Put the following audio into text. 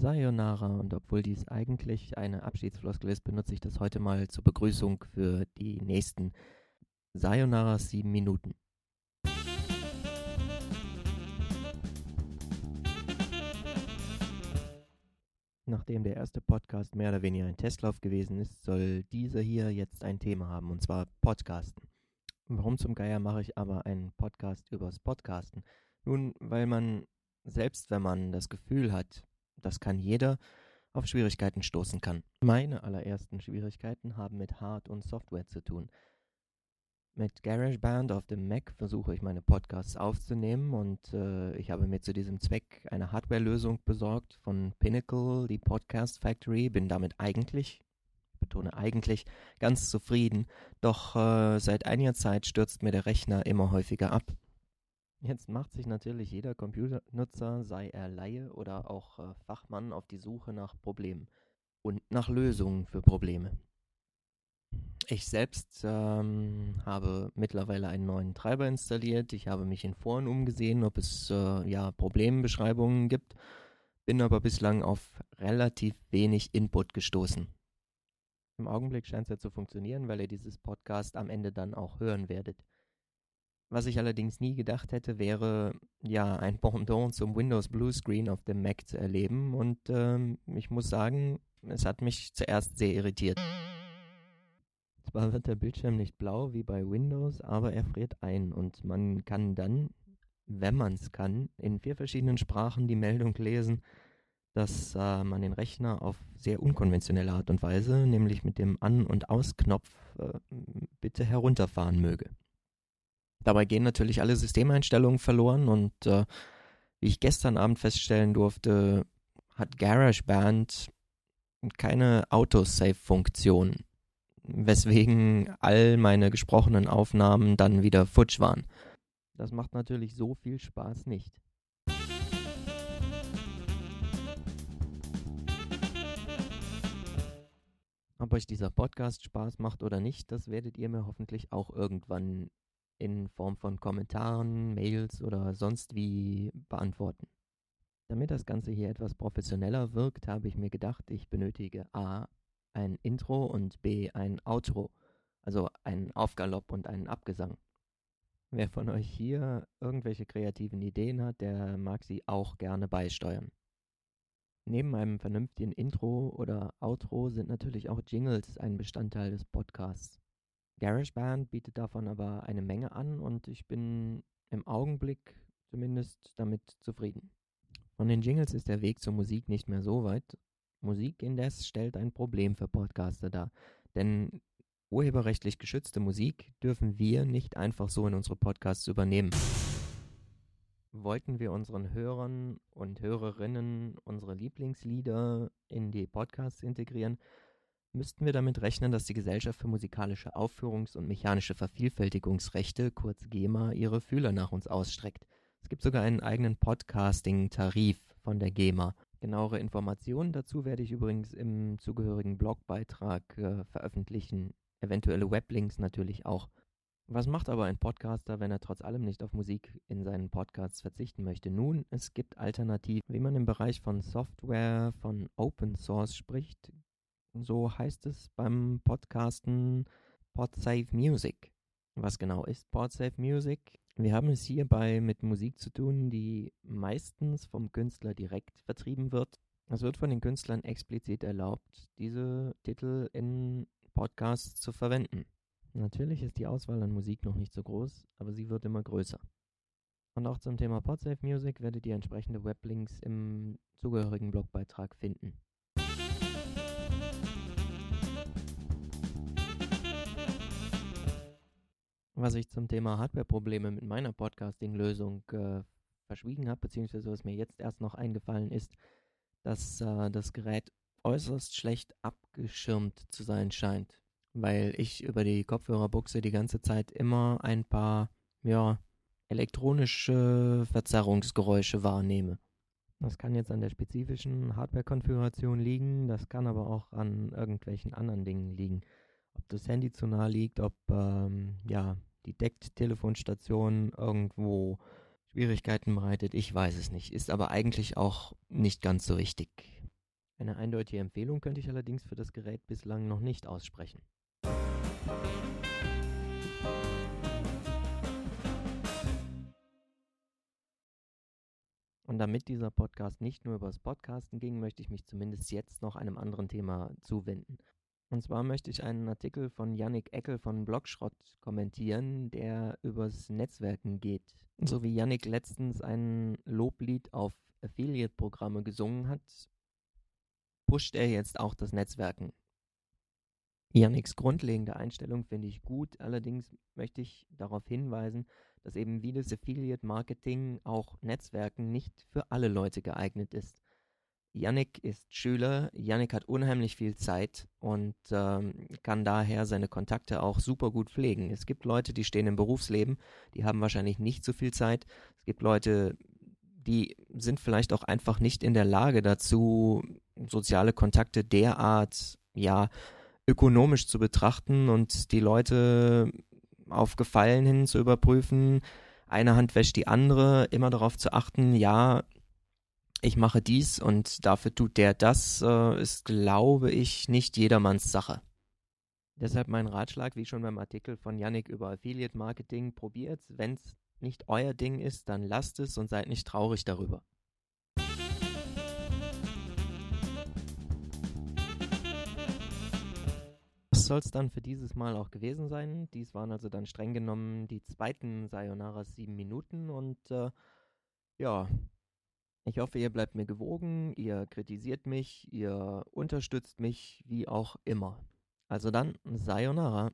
Sayonara und obwohl dies eigentlich eine Abschiedsfloskel ist, benutze ich das heute mal zur Begrüßung für die nächsten Sayonara sieben Minuten. Nachdem der erste Podcast mehr oder weniger ein Testlauf gewesen ist, soll dieser hier jetzt ein Thema haben, und zwar Podcasten. Warum zum Geier mache ich aber einen Podcast übers Podcasten? Nun, weil man, selbst wenn man das Gefühl hat, das kann jeder, auf Schwierigkeiten stoßen kann. Meine allerersten Schwierigkeiten haben mit Hard- und Software zu tun. Mit GarageBand auf dem Mac versuche ich meine Podcasts aufzunehmen und äh, ich habe mir zu diesem Zweck eine Hardware-Lösung besorgt von Pinnacle, die Podcast Factory. Bin damit eigentlich, ich betone eigentlich, ganz zufrieden. Doch äh, seit einiger Zeit stürzt mir der Rechner immer häufiger ab. Jetzt macht sich natürlich jeder Computernutzer, sei er Laie oder auch äh, Fachmann, auf die Suche nach Problemen und nach Lösungen für Probleme. Ich selbst ähm, habe mittlerweile einen neuen Treiber installiert. Ich habe mich in Foren umgesehen, ob es äh, ja Problembeschreibungen gibt, bin aber bislang auf relativ wenig Input gestoßen. Im Augenblick scheint es ja zu funktionieren, weil ihr dieses Podcast am Ende dann auch hören werdet. Was ich allerdings nie gedacht hätte, wäre ja ein Pendant zum Windows Blue Screen auf dem Mac zu erleben und ähm, ich muss sagen, es hat mich zuerst sehr irritiert. Zwar wird der Bildschirm nicht blau wie bei Windows, aber er friert ein und man kann dann, wenn man es kann, in vier verschiedenen Sprachen die Meldung lesen, dass äh, man den Rechner auf sehr unkonventionelle Art und Weise, nämlich mit dem An- und Ausknopf, äh, bitte herunterfahren möge. Dabei gehen natürlich alle Systemeinstellungen verloren und äh, wie ich gestern Abend feststellen durfte, hat GarageBand keine Autosave-Funktion, weswegen all meine gesprochenen Aufnahmen dann wieder futsch waren. Das macht natürlich so viel Spaß nicht. Ob euch dieser Podcast Spaß macht oder nicht, das werdet ihr mir hoffentlich auch irgendwann in Form von Kommentaren, Mails oder sonst wie beantworten. Damit das Ganze hier etwas professioneller wirkt, habe ich mir gedacht, ich benötige A ein Intro und B ein Outro, also einen Aufgalopp und einen Abgesang. Wer von euch hier irgendwelche kreativen Ideen hat, der mag sie auch gerne beisteuern. Neben einem vernünftigen Intro oder Outro sind natürlich auch Jingles ein Bestandteil des Podcasts. GarageBand bietet davon aber eine Menge an und ich bin im Augenblick zumindest damit zufrieden. Von den Jingles ist der Weg zur Musik nicht mehr so weit. Musik indes stellt ein Problem für Podcaster dar, denn urheberrechtlich geschützte Musik dürfen wir nicht einfach so in unsere Podcasts übernehmen. Wollten wir unseren Hörern und Hörerinnen unsere Lieblingslieder in die Podcasts integrieren, müssten wir damit rechnen, dass die Gesellschaft für musikalische Aufführungs- und mechanische Vervielfältigungsrechte, kurz GEMA, ihre Fühler nach uns ausstreckt. Es gibt sogar einen eigenen Podcasting-Tarif von der GEMA. Genauere Informationen dazu werde ich übrigens im zugehörigen Blogbeitrag äh, veröffentlichen. Eventuelle Weblinks natürlich auch. Was macht aber ein Podcaster, wenn er trotz allem nicht auf Musik in seinen Podcasts verzichten möchte? Nun, es gibt Alternativen. Wie man im Bereich von Software, von Open Source spricht, so heißt es beim Podcasten PodSafe Music. Was genau ist PodSafe Music? Wir haben es hierbei mit Musik zu tun, die meistens vom Künstler direkt vertrieben wird. Es wird von den Künstlern explizit erlaubt, diese Titel in Podcasts zu verwenden. Natürlich ist die Auswahl an Musik noch nicht so groß, aber sie wird immer größer. Und auch zum Thema PodSafe Music werdet ihr entsprechende Weblinks im zugehörigen Blogbeitrag finden. Was ich zum Thema Hardware-Probleme mit meiner Podcasting-Lösung äh, verschwiegen habe, beziehungsweise was mir jetzt erst noch eingefallen ist, dass äh, das Gerät äußerst schlecht abgeschirmt zu sein scheint, weil ich über die Kopfhörerbuchse die ganze Zeit immer ein paar, ja, elektronische Verzerrungsgeräusche wahrnehme. Das kann jetzt an der spezifischen Hardware-Konfiguration liegen, das kann aber auch an irgendwelchen anderen Dingen liegen. Ob das Handy zu nah liegt, ob ähm, ja, die Deckt-Telefonstation irgendwo Schwierigkeiten bereitet, ich weiß es nicht. Ist aber eigentlich auch nicht ganz so wichtig. Eine eindeutige Empfehlung könnte ich allerdings für das Gerät bislang noch nicht aussprechen. Und damit dieser Podcast nicht nur über das Podcasten ging, möchte ich mich zumindest jetzt noch einem anderen Thema zuwenden. Und zwar möchte ich einen Artikel von Yannick Eckel von Blogschrott kommentieren, der übers Netzwerken geht. So wie Yannick letztens ein Loblied auf Affiliate-Programme gesungen hat, pusht er jetzt auch das Netzwerken. Yannicks grundlegende Einstellung finde ich gut, allerdings möchte ich darauf hinweisen, dass eben wie das Affiliate Marketing auch Netzwerken nicht für alle Leute geeignet ist. Yannick ist Schüler, Yannick hat unheimlich viel Zeit und ähm, kann daher seine Kontakte auch super gut pflegen. Es gibt Leute, die stehen im Berufsleben, die haben wahrscheinlich nicht so viel Zeit. Es gibt Leute, die sind vielleicht auch einfach nicht in der Lage dazu, soziale Kontakte derart, ja, ökonomisch zu betrachten und die Leute auf Gefallen hin zu überprüfen. Eine Hand wäscht die andere, immer darauf zu achten, ja, ich mache dies und dafür tut der das, äh, ist, glaube ich, nicht jedermanns Sache. Deshalb mein Ratschlag, wie schon beim Artikel von Yannick über Affiliate Marketing, probiert, wenn es nicht euer Ding ist, dann lasst es und seid nicht traurig darüber. Das soll es dann für dieses Mal auch gewesen sein. Dies waren also dann streng genommen die zweiten Sayonara sieben Minuten und äh, ja, ich hoffe, ihr bleibt mir gewogen, ihr kritisiert mich, ihr unterstützt mich, wie auch immer. Also dann, Sayonara.